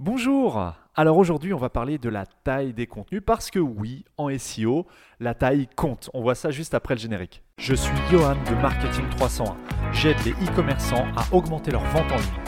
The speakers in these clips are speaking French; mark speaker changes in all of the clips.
Speaker 1: Bonjour Alors aujourd'hui on va parler de la taille des contenus parce que oui, en SEO, la taille compte. On voit ça juste après le générique. Je suis Johan de Marketing 301. J'aide les e-commerçants à augmenter leur vente en ligne.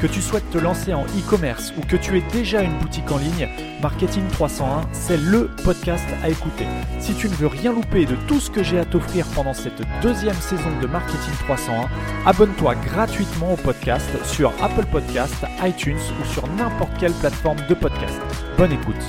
Speaker 1: Que tu souhaites te lancer en e-commerce ou que tu aies déjà une boutique en ligne, Marketing 301, c'est le podcast à écouter. Si tu ne veux rien louper de tout ce que j'ai à t'offrir pendant cette deuxième saison de Marketing 301, abonne-toi gratuitement au podcast sur Apple Podcast, iTunes ou sur n'importe quelle plateforme de podcast. Bonne écoute.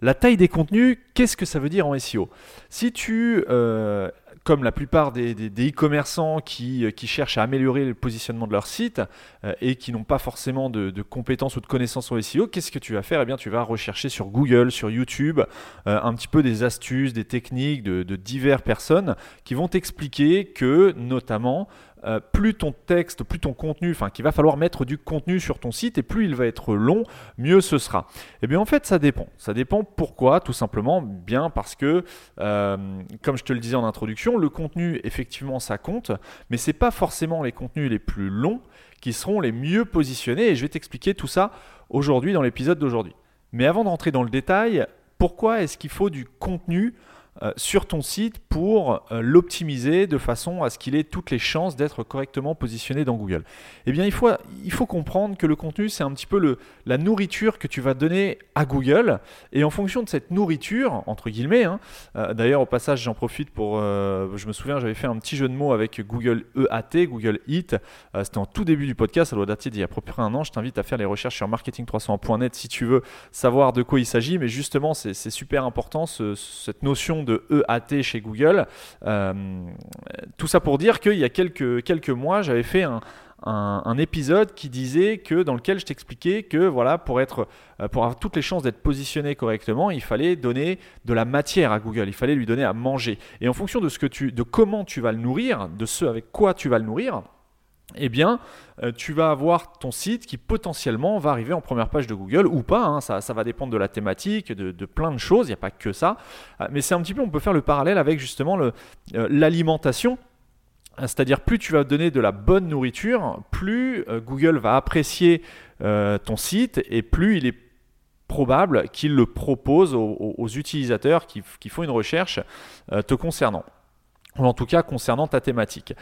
Speaker 1: La taille des contenus, qu'est-ce que ça veut dire en SEO Si tu euh, comme la plupart des, e-commerçants qui, qui, cherchent à améliorer le positionnement de leur site euh, et qui n'ont pas forcément de, compétences ou de connaissances en SEO, qu'est-ce que tu vas faire? Eh bien, tu vas rechercher sur Google, sur YouTube, euh, un petit peu des astuces, des techniques de, de diverses personnes qui vont t'expliquer que, notamment, euh, plus ton texte, plus ton contenu, enfin qu'il va falloir mettre du contenu sur ton site et plus il va être long, mieux ce sera. Eh bien en fait ça dépend. Ça dépend pourquoi Tout simplement bien parce que, euh, comme je te le disais en introduction, le contenu effectivement ça compte, mais ce n'est pas forcément les contenus les plus longs qui seront les mieux positionnés et je vais t'expliquer tout ça aujourd'hui dans l'épisode d'aujourd'hui. Mais avant d'entrer dans le détail, pourquoi est-ce qu'il faut du contenu sur ton site pour euh, l'optimiser de façon à ce qu'il ait toutes les chances d'être correctement positionné dans Google Eh bien, il faut, comprendre que le contenu, c'est un petit peu le, la nourriture que tu vas donner à Google. Et en fonction de cette nourriture, entre guillemets, hein, euh, d'ailleurs, au passage, j'en profite pour. je me souviens, j'avais fait un petit jeu de mots avec Google EAT, Google Eat. C'était en tout début du podcast, ça doit dater d'il y a à peu près un an. Je t'invite à faire les recherches sur marketing300.net si tu veux savoir de quoi il s'agit. Mais justement, c'est super important cette notion de EAT chez Google. Euh, tout ça pour dire qu'il y a quelques, quelques mois, j'avais fait un, épisode qui disait que dans lequel je t'expliquais que voilà pour être euh, pour avoir toutes les chances d'être positionné correctement, il fallait donner de la matière à Google, il fallait lui donner à manger. Et en fonction de ce que tu de comment tu vas le nourrir, de ce avec quoi tu vas le nourrir, eh bien, euh, tu vas avoir ton site qui potentiellement va arriver en première page de Google ou pas. Hein. ça, va dépendre de la thématique, de, plein de choses. Il n'y a pas que ça. Euh, mais c'est un petit peu, on peut faire le parallèle avec justement euh, l'alimentation. C'est-à-dire plus tu vas donner de la bonne nourriture, plus Google va apprécier ton site et plus il est probable qu'il le propose aux, utilisateurs qui, qui, font une recherche te concernant. Ou en tout cas concernant ta thématique.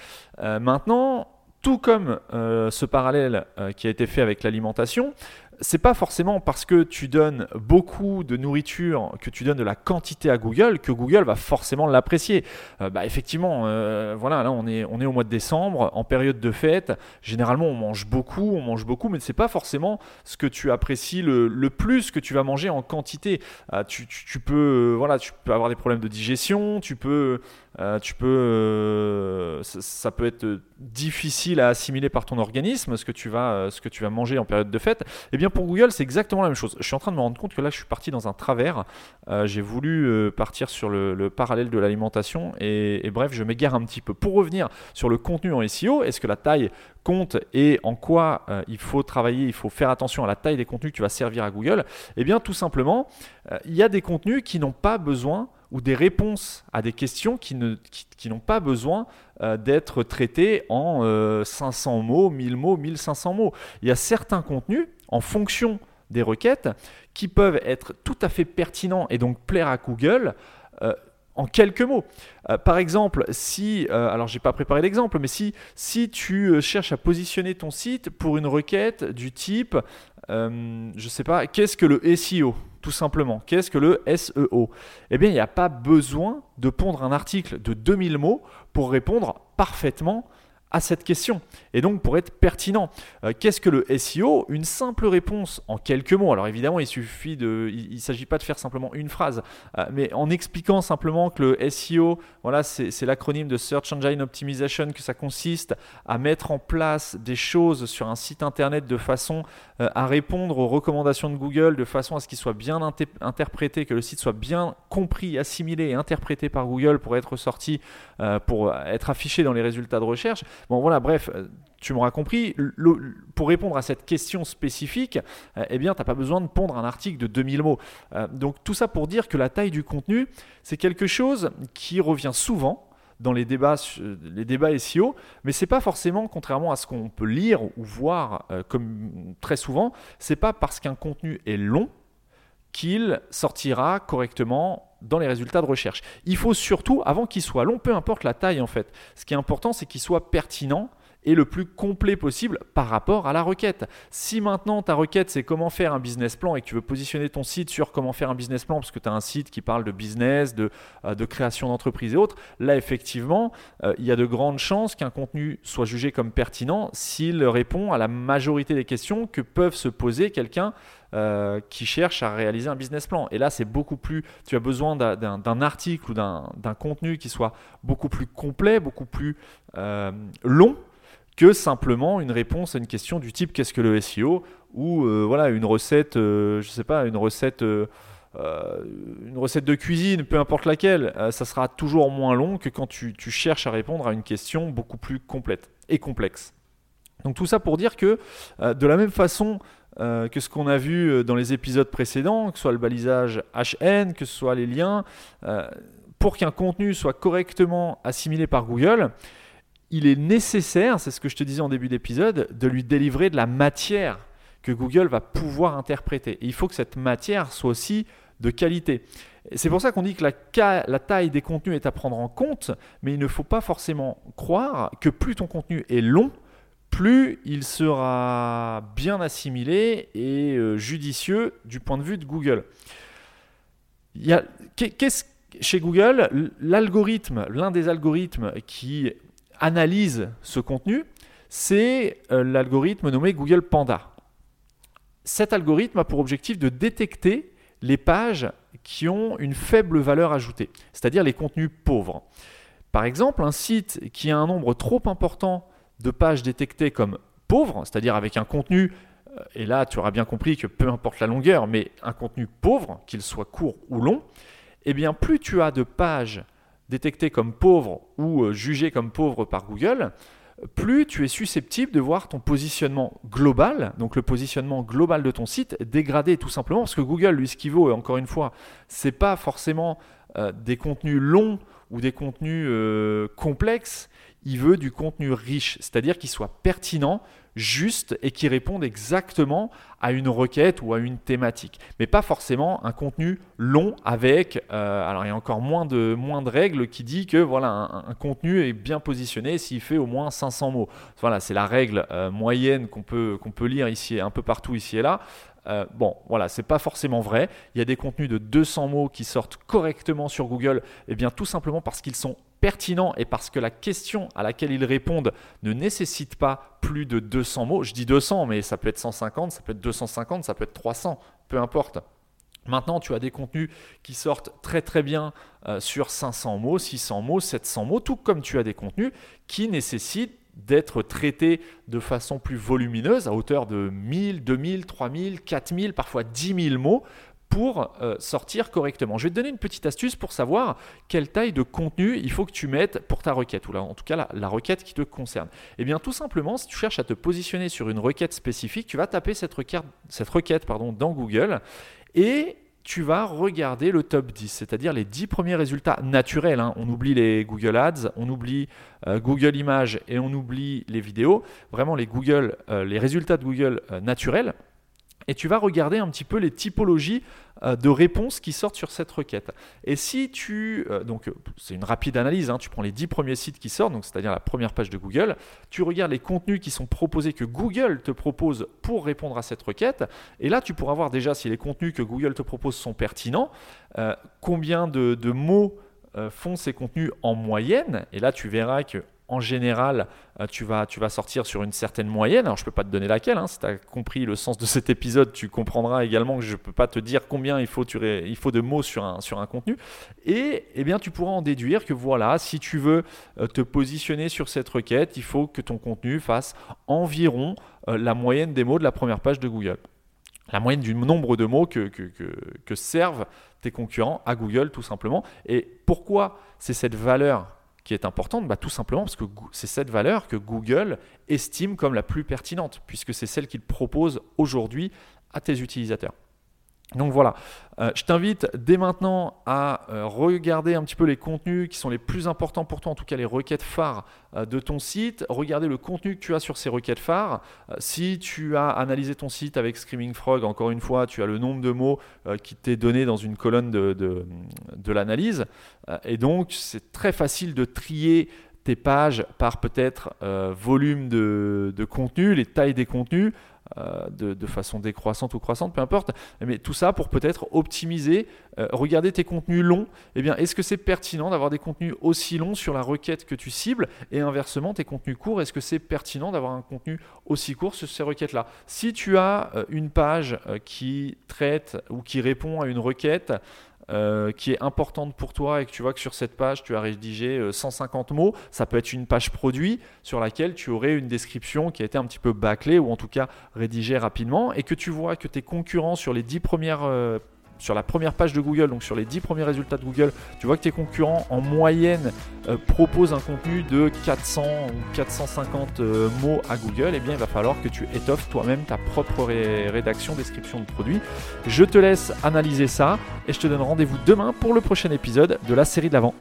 Speaker 1: maintenant, tout comme euh, ce parallèle euh, qui a été fait avec l'alimentation, c'est pas forcément parce que tu donnes beaucoup de nourriture, que tu donnes de la quantité à Google, que Google va forcément l'apprécier. Euh, bah, effectivement, voilà, là on est, on est au mois de décembre, en période de fête. Généralement, on mange beaucoup, on mange beaucoup, mais c'est pas forcément ce que tu apprécies le, le, plus que tu vas manger en quantité. Tu, tu, peux, voilà, tu peux avoir des problèmes de digestion, tu peux tu peux, ça, peut être difficile à assimiler par ton organisme ce que tu vas, euh, ce que tu vas manger en période de fête. Eh bien pour Google, c'est exactement la même chose. Je suis en train de me rendre compte que là, je suis parti dans un travers. J'ai voulu partir sur le, parallèle de l'alimentation et, et, bref, je m'égare un petit peu. Pour revenir sur le contenu en SEO, est-ce que la taille compte et en quoi il faut travailler, il faut faire attention à la taille des contenus que tu vas servir à Google? Eh bien, tout simplement, il y a des contenus qui n'ont pas besoin ou des réponses à des questions qui n'ont qui, pas besoin euh, d'être traitées en 500 euh, mots, 1000 mots, 1500 mots. Il y a certains contenus, en fonction des requêtes, qui peuvent être tout à fait pertinents et donc plaire à Google. Euh, en quelques mots. par exemple, si, alors j'ai pas préparé l'exemple, mais si, si tu cherches à positionner ton site pour une requête du type, je ne sais pas, qu'est-ce que le SEO tout simplement. Qu'est-ce que le SEO Eh bien, il n'y a pas besoin de pondre un article de 2000 mots pour répondre parfaitement à cette question et donc pour être pertinent. Euh, qu'est-ce que le SEO Une simple réponse en quelques mots. Alors évidemment, il suffit de, il, ne s'agit pas de faire simplement une phrase, euh, mais en expliquant simplement que le SEO, voilà, c'est l'acronyme de Search Engine Optimization, que ça consiste à mettre en place des choses sur un site internet de façon euh, à répondre aux recommandations de Google, de façon à ce qu'il soit bien interprété, que le site soit bien compris, assimilé et interprété par Google pour être sorti, pour être affiché dans les résultats de recherche. Bon voilà, bref, euh, tu m'auras compris, pour répondre à cette question spécifique, euh, eh bien, tu n'as pas besoin de pondre un article de 2000 mots. Euh, donc tout ça pour dire que la taille du contenu, c'est quelque chose qui revient souvent dans les débats, les débats SEO, mais c'est pas forcément, contrairement à ce qu'on peut lire ou voir comme très souvent, c'est pas parce qu'un contenu est long qu'il sortira correctement dans les résultats de recherche. Il faut surtout, avant qu'il soit long, peu importe la taille en fait, ce qui est important c'est qu'il soit pertinent et le plus complet possible par rapport à la requête. Si maintenant ta requête c'est comment faire un business plan et que tu veux positionner ton site sur comment faire un business plan parce que tu as un site qui parle de business, de, euh, création d'entreprise et autres, là effectivement euh, il y a de grandes chances qu'un contenu soit jugé comme pertinent s'il répond à la majorité des questions que peuvent se poser quelqu'un euh, qui cherche à réaliser un business plan. Et là, c'est beaucoup plus. Tu as besoin d'un article ou d'un contenu qui soit beaucoup plus complet, beaucoup plus long que simplement une réponse à une question du type qu'est-ce que le SEO ou euh, voilà une recette, je sais pas, une recette. une recette de cuisine, peu importe laquelle, ça sera toujours moins long que quand tu, cherches à répondre à une question beaucoup plus complète et complexe. Donc tout ça pour dire que de la même façon euh, que ce qu'on a vu euh, dans les épisodes précédents, que ce soit le balisage HN, que ce soit les liens, euh, pour qu'un contenu soit correctement assimilé par Google, il est nécessaire, c'est ce que je te disais en début d'épisode, de lui délivrer de la matière que Google va pouvoir interpréter. Et il faut que cette matière soit aussi de qualité. C'est pour ça qu'on dit que la, taille des contenus est à prendre en compte, mais il ne faut pas forcément croire que plus ton contenu est long, plus il sera bien assimilé et euh, judicieux du point de vue de Google. Chez Google, l'algorithme, l'un des algorithmes qui analyse ce contenu, c'est euh, l'algorithme nommé Google Panda. Cet algorithme a pour objectif de détecter les pages qui ont une faible valeur ajoutée, c'est-à-dire les contenus pauvres. Par exemple, un site qui a un nombre trop important de pages détectées comme pauvres, c'est-à-dire avec un contenu, euh, et là tu auras bien compris que peu importe la longueur, mais un contenu pauvre, qu'il soit court ou long, eh bien plus tu as de pages détectées comme pauvres ou euh, jugées comme pauvres par Google, plus tu es susceptible de voir ton positionnement global, donc le positionnement global de ton site dégradé tout simplement. Parce que Google, lui, ce qui vaut, encore une fois, c'est pas forcément euh, des contenus longs ou des contenus complexes, il veut du contenu riche, c'est-à-dire qu'il soit pertinent, juste et qui réponde exactement à une requête ou à une thématique. Mais pas forcément un contenu long avec, euh, alors il y a encore moins de, règles qui dit que voilà, un, contenu est bien positionné s'il fait au moins 500 mots. Voilà, c'est la règle euh, moyenne qu'on peut, qu'on peut lire ici, un peu partout ici et là. Euh, bon, voilà, c'est pas forcément vrai. Il y a des contenus de 200 mots qui sortent correctement sur Google, et eh bien tout simplement parce qu'ils sont pertinent et parce que la question à laquelle ils répondent ne nécessite pas plus de 200 mots. Je dis 200, mais ça peut être 150, ça peut être 250, ça peut être 300, peu importe. Maintenant, tu as des contenus qui sortent très très bien euh, sur 500 mots, 600 mots, 700 mots, tout comme tu as des contenus qui nécessitent d'être traités de façon plus volumineuse, à hauteur de 1000, 2000, 3000, 4000, parfois 10 000 mots, pour euh, sortir correctement. Je vais te donner une petite astuce pour savoir quelle taille de contenu il faut que tu mettes pour ta requête, ou là, en tout cas la, requête qui te concerne. Eh bien tout simplement, si tu cherches à te positionner sur une requête spécifique, tu vas taper cette requête, pardon, dans Google et tu vas regarder le top 10, c'est-à-dire les 10 premiers résultats naturels. Hein. On oublie les Google Ads, on oublie euh, Google Images et on oublie les vidéos. Vraiment les, Google, euh, les résultats de Google naturels et tu vas regarder un petit peu les typologies euh, de réponses qui sortent sur cette requête. Et si tu, euh, donc euh, c'est une rapide analyse, hein, tu prends les 10 premiers sites qui sortent, donc c'est-à-dire la première page de Google, tu regardes les contenus qui sont proposés, que Google te propose pour répondre à cette requête, et là tu pourras voir déjà si les contenus que Google te propose sont pertinents, combien de, de mots font ces contenus en moyenne, et là tu verras que en général, euh, tu vas, sortir sur une certaine moyenne. Alors, je ne peux pas te donner laquelle. Hein. Si tu as compris le sens de cet épisode, tu comprendras également que je ne peux pas te dire combien il faut, de mots sur un, sur un contenu. Et eh bien, tu pourras en déduire que voilà, si tu veux euh, te positionner sur cette requête, il faut que ton contenu fasse environ euh, la moyenne des mots de la première page de Google la moyenne du nombre de mots que, servent tes concurrents à Google tout simplement. Et pourquoi c'est cette valeur qui est importante bah, Tout simplement parce que c'est cette valeur que Google estime comme la plus pertinente, puisque c'est celle qu'il propose aujourd'hui à tes utilisateurs. Donc voilà, euh, je t'invite dès maintenant à euh, regarder un petit peu les contenus qui sont les plus importants pour toi, en tout cas les requêtes phares euh, de ton site. Regarder le contenu que tu as sur ces requêtes phares. si tu as analysé ton site avec Screaming Frog, encore une fois, tu as le nombre de mots qui t'est donné dans une colonne de, l'analyse. et donc, c'est très facile de trier tes pages par peut-être volume de contenu, les tailles des contenus. Euh, de, façon décroissante ou croissante, peu importe. Mais tout ça pour peut-être optimiser, euh, regarder tes contenus longs. Eh bien, est-ce que c'est pertinent d'avoir des contenus aussi longs sur la requête que tu cibles Et inversement, tes contenus courts, est-ce que c'est pertinent d'avoir un contenu aussi court sur ces requêtes-là? Si tu as euh, une page qui traite ou qui répond à une requête, euh, qui est importante pour toi et que tu vois que sur cette page, tu as rédigé 150 euh, mots, ça peut être une page produit sur laquelle tu aurais une description qui a été un petit peu bâclée ou en tout cas rédigée rapidement et que tu vois que tes concurrents sur les 10 premières euh, sur la première page de Google, donc sur les 10 premiers résultats de Google, tu vois que tes concurrents en moyenne euh, proposent un contenu de 400 ou 450 euh, mots à Google, eh bien il va falloir que tu étoffes toi-même ta propre rédaction, description de produit. Je te laisse analyser ça et je te donne rendez-vous demain pour le prochain épisode de la série de l'avant.